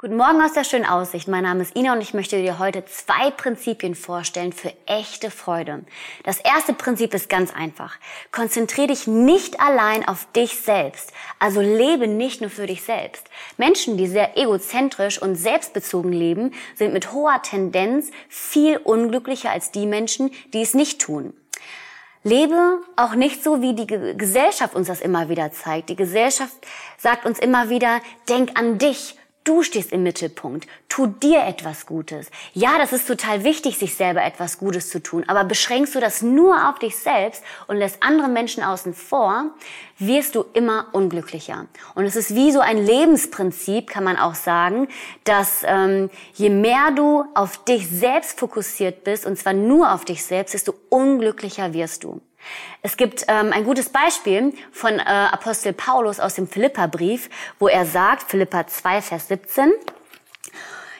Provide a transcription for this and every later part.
Guten Morgen aus der schönen Aussicht. Mein Name ist Ina und ich möchte dir heute zwei Prinzipien vorstellen für echte Freude. Das erste Prinzip ist ganz einfach. Konzentriere dich nicht allein auf dich selbst. Also lebe nicht nur für dich selbst. Menschen, die sehr egozentrisch und selbstbezogen leben, sind mit hoher Tendenz viel unglücklicher als die Menschen, die es nicht tun. Lebe auch nicht so, wie die Gesellschaft uns das immer wieder zeigt. Die Gesellschaft sagt uns immer wieder, denk an dich Du stehst im Mittelpunkt. Tu dir etwas Gutes. Ja, das ist total wichtig, sich selber etwas Gutes zu tun. Aber beschränkst du das nur auf dich selbst und lässt andere Menschen außen vor, wirst du immer unglücklicher. Und es ist wie so ein Lebensprinzip, kann man auch sagen, dass ähm, je mehr du auf dich selbst fokussiert bist, und zwar nur auf dich selbst, desto unglücklicher wirst du. Es gibt ähm, ein gutes Beispiel von äh, Apostel Paulus aus dem Philipperbrief, wo er sagt, Philippa 2, Vers 17,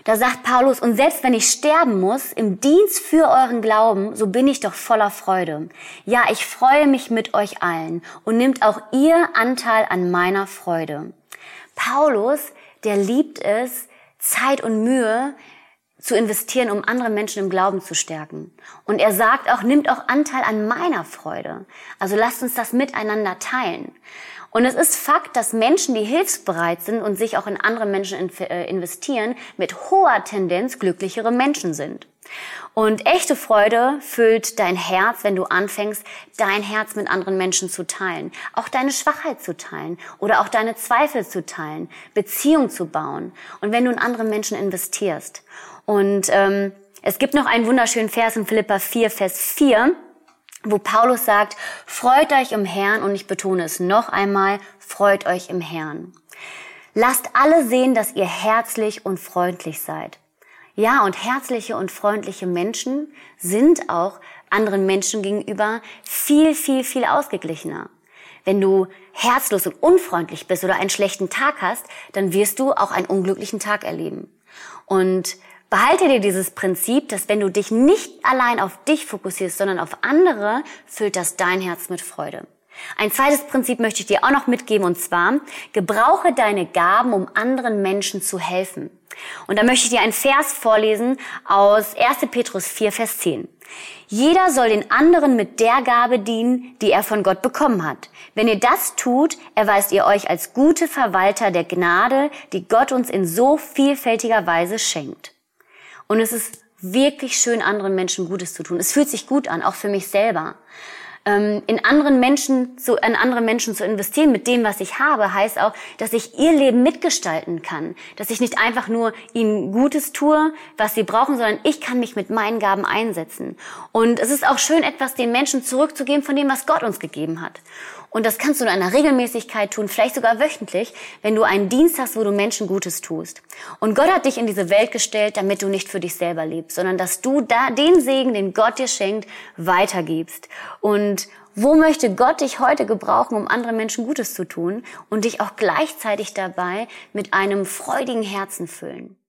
da sagt Paulus, und selbst wenn ich sterben muss im Dienst für euren Glauben, so bin ich doch voller Freude. Ja, ich freue mich mit euch allen und nimmt auch ihr Anteil an meiner Freude. Paulus, der liebt es, Zeit und Mühe zu investieren, um andere Menschen im Glauben zu stärken. Und er sagt auch, nimmt auch Anteil an meiner Freude. Also lasst uns das miteinander teilen. Und es ist Fakt, dass Menschen, die hilfsbereit sind und sich auch in andere Menschen äh, investieren, mit hoher Tendenz glücklichere Menschen sind. Und echte Freude füllt dein Herz, wenn du anfängst, dein Herz mit anderen Menschen zu teilen. Auch deine Schwachheit zu teilen oder auch deine Zweifel zu teilen, Beziehung zu bauen. Und wenn du in andere Menschen investierst. Und ähm, es gibt noch einen wunderschönen Vers in Philippa 4, Vers 4, wo Paulus sagt, freut euch im Herrn und ich betone es noch einmal, freut euch im Herrn. Lasst alle sehen, dass ihr herzlich und freundlich seid. Ja, und herzliche und freundliche Menschen sind auch anderen Menschen gegenüber viel, viel, viel ausgeglichener. Wenn du herzlos und unfreundlich bist oder einen schlechten Tag hast, dann wirst du auch einen unglücklichen Tag erleben. Und Behalte dir dieses Prinzip, dass wenn du dich nicht allein auf dich fokussierst, sondern auf andere, füllt das dein Herz mit Freude. Ein zweites Prinzip möchte ich dir auch noch mitgeben und zwar, gebrauche deine Gaben, um anderen Menschen zu helfen. Und da möchte ich dir einen Vers vorlesen aus 1. Petrus 4, Vers 10. Jeder soll den anderen mit der Gabe dienen, die er von Gott bekommen hat. Wenn ihr das tut, erweist ihr euch als gute Verwalter der Gnade, die Gott uns in so vielfältiger Weise schenkt. Und es ist wirklich schön, anderen Menschen Gutes zu tun. Es fühlt sich gut an, auch für mich selber. Ähm, in anderen Menschen zu, in andere Menschen zu investieren mit dem, was ich habe, heißt auch, dass ich ihr Leben mitgestalten kann. Dass ich nicht einfach nur ihnen Gutes tue, was sie brauchen, sondern ich kann mich mit meinen Gaben einsetzen. Und es ist auch schön, etwas den Menschen zurückzugeben von dem, was Gott uns gegeben hat. Und das kannst du in einer Regelmäßigkeit tun, vielleicht sogar wöchentlich, wenn du einen Dienst hast, wo du Menschen Gutes tust. Und Gott hat dich in diese Welt gestellt, damit du nicht für dich selber lebst, sondern dass du da den Segen, den Gott dir schenkt, weitergibst. Und wo möchte Gott dich heute gebrauchen, um anderen Menschen Gutes zu tun und dich auch gleichzeitig dabei mit einem freudigen Herzen füllen?